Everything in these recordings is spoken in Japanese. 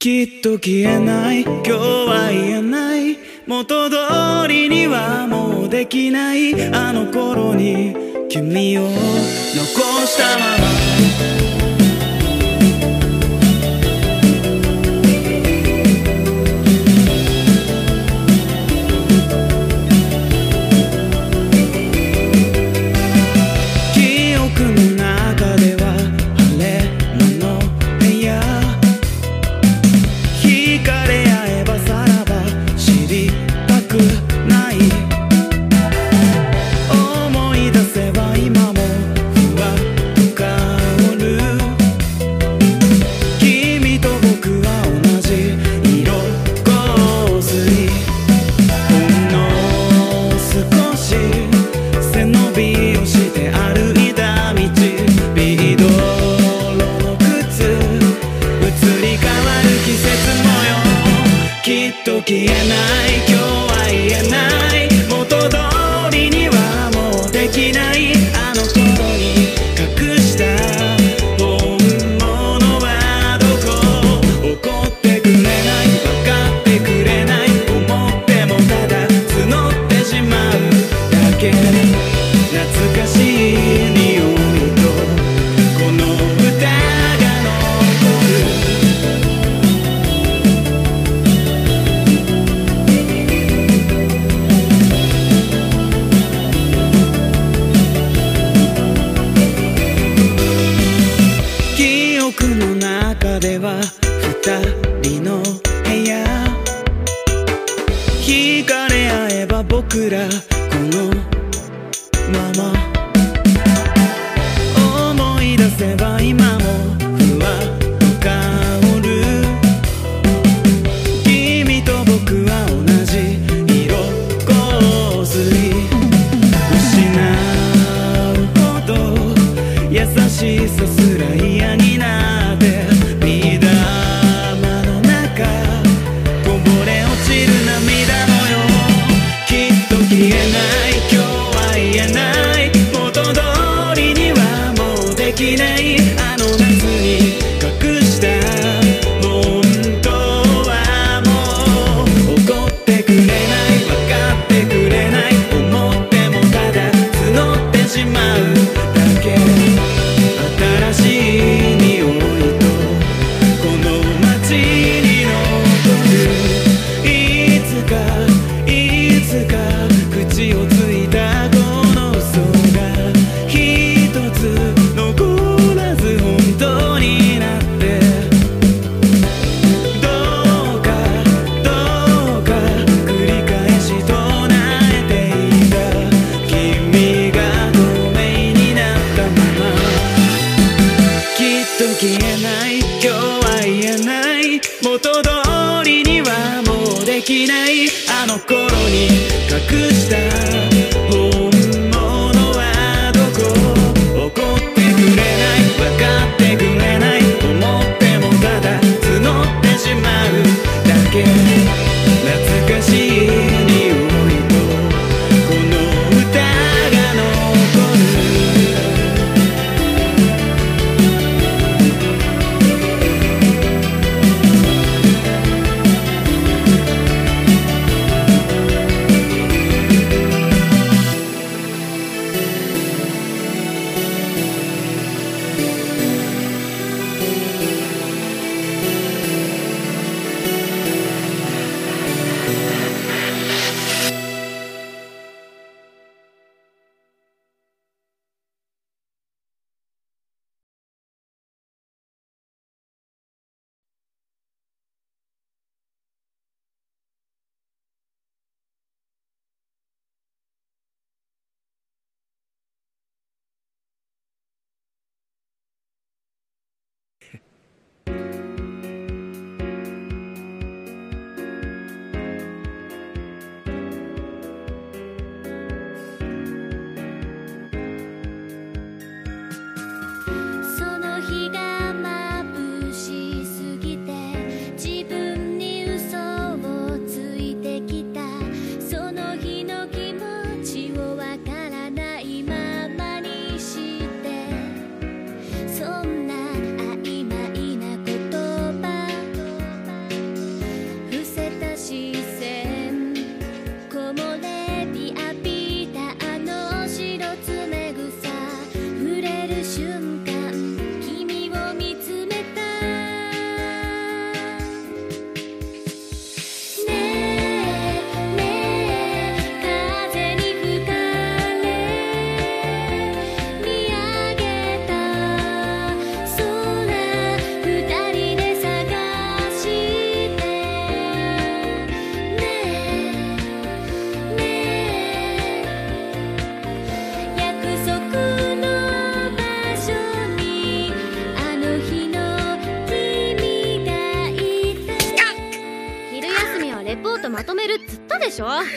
きっと消えない。今日は言えない。元通りにはもうできない。あの頃に君を残したまま。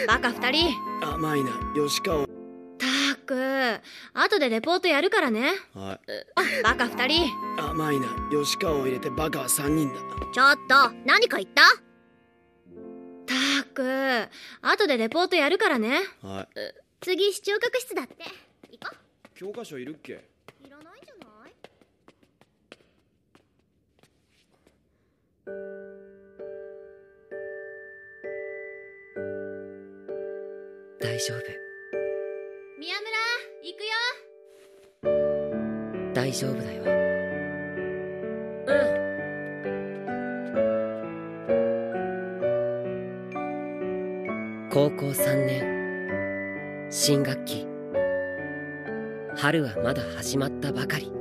バカ二人。甘いな吉川。たーく。後でレポートやるからね。はい。バカ二人。甘いな吉川を入れてバカは3人だ。ちょっと何か言った？たーく。後でレポートやるからね。はい。次視聴覚室だって。行こ教科書いるっけ？大丈夫。宮村行くよ。大丈夫だよ。高校3年。新学期。春はまだ始まったばかり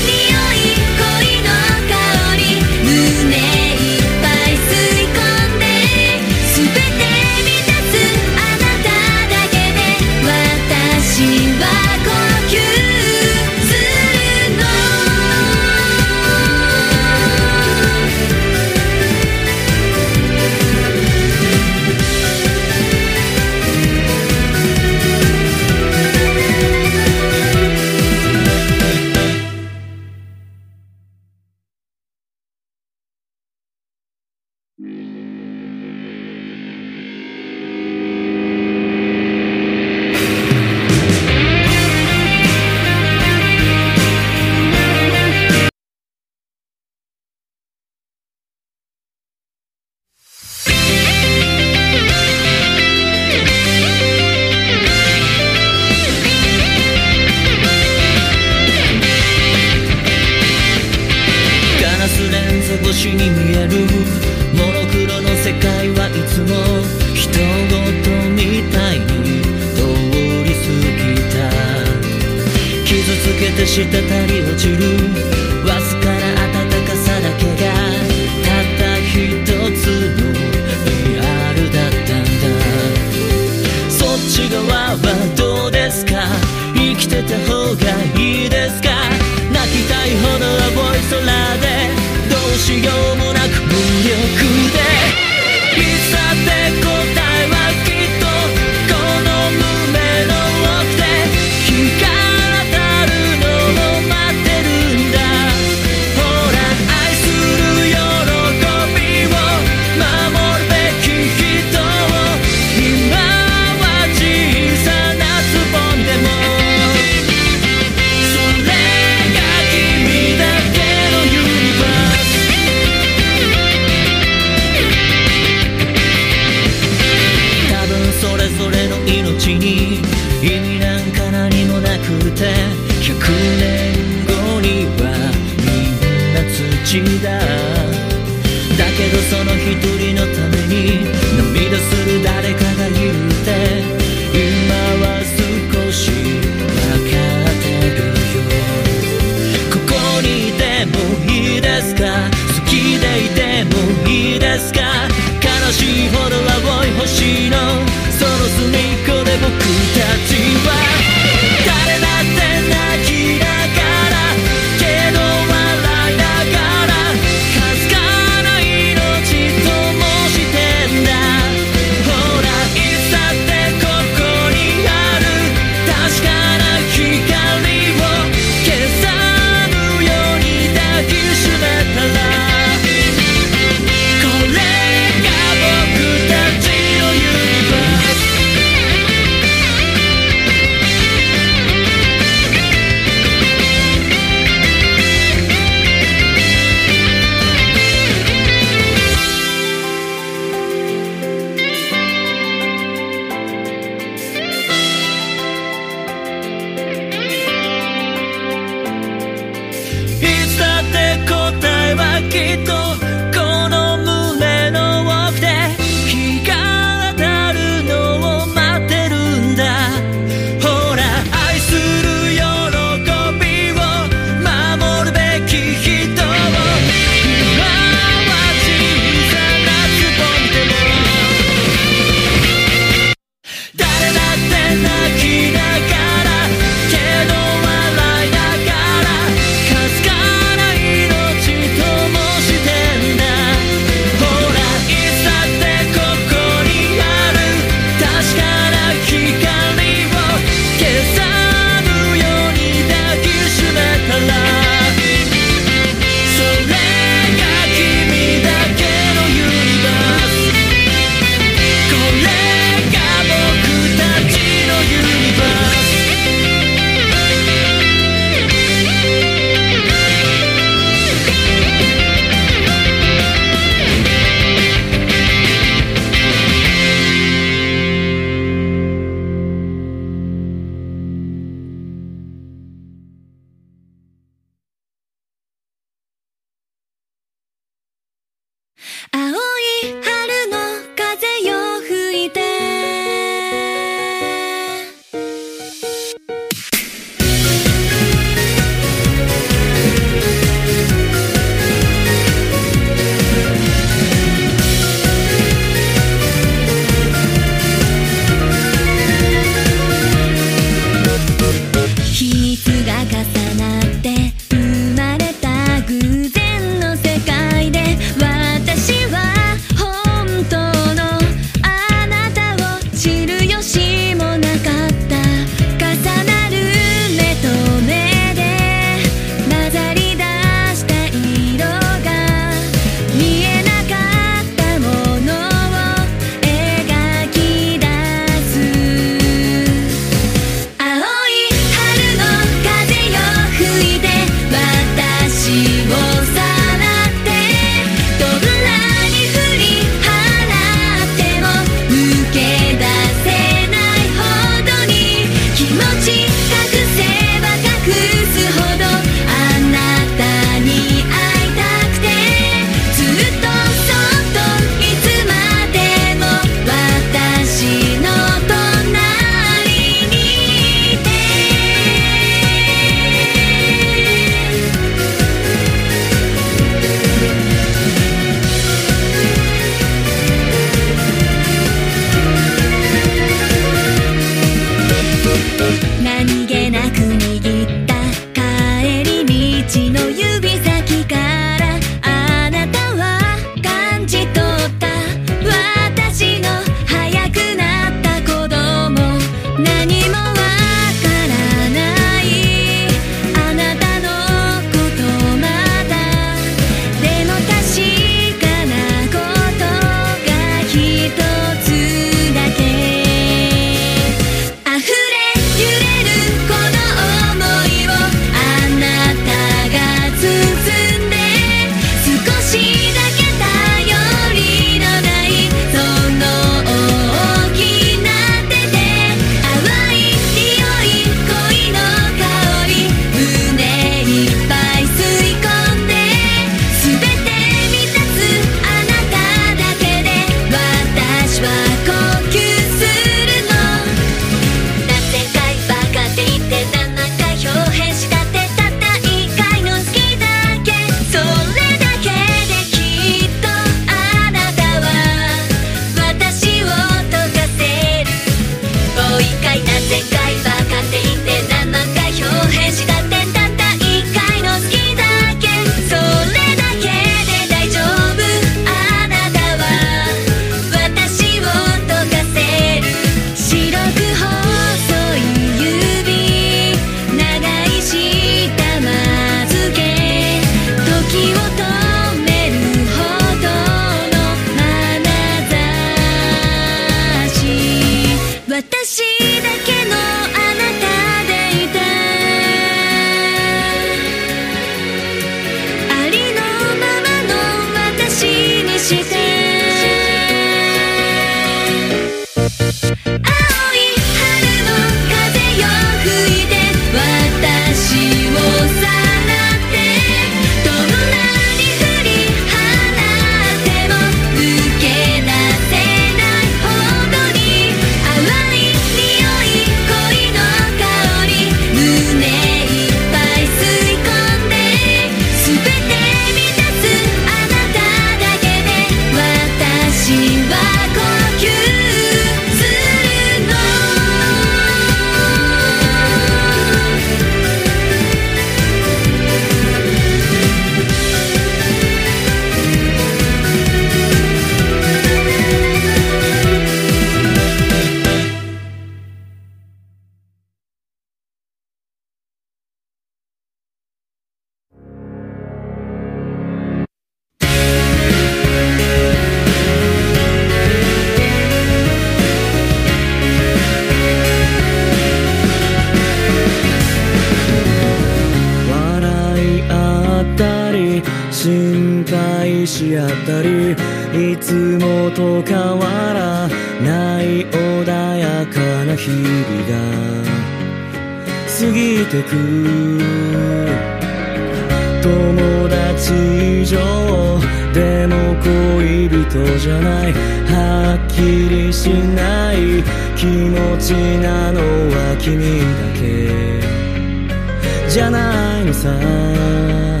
な。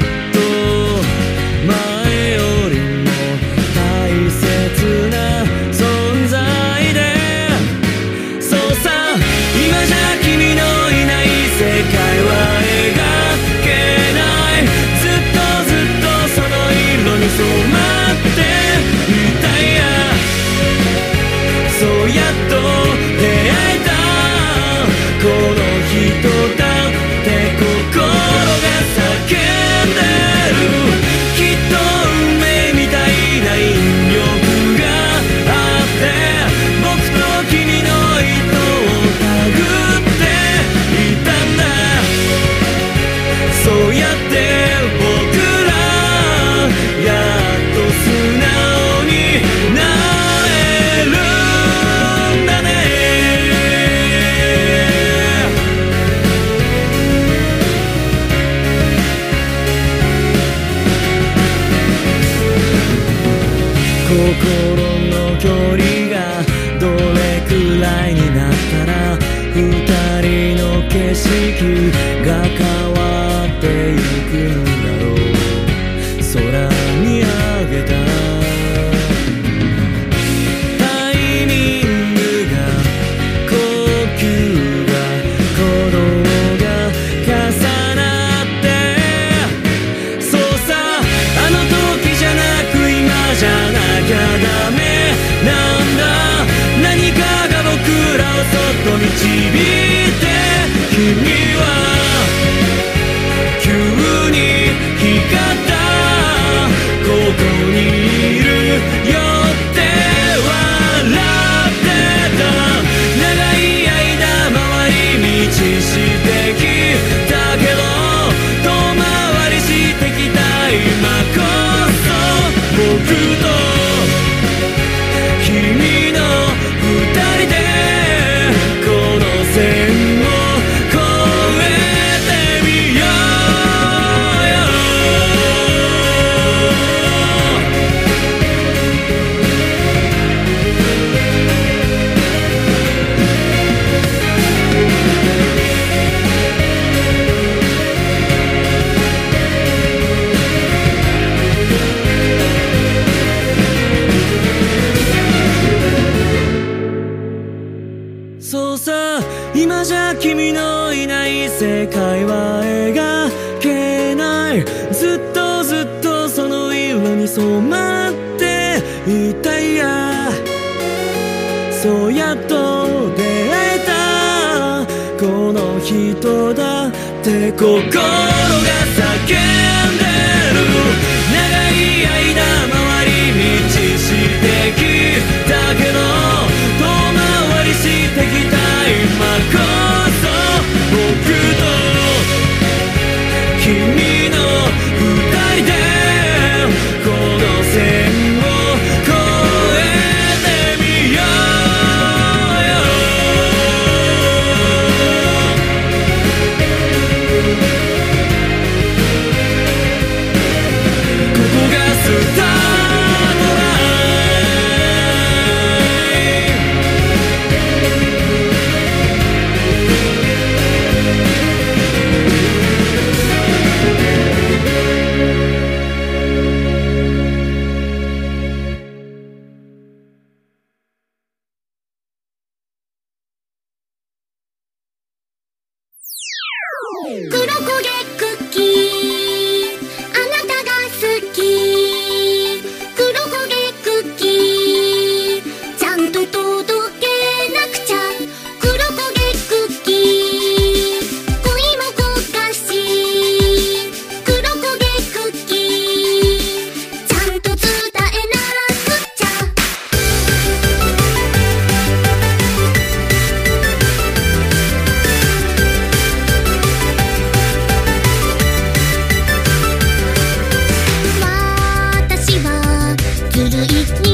い through go eat me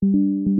久し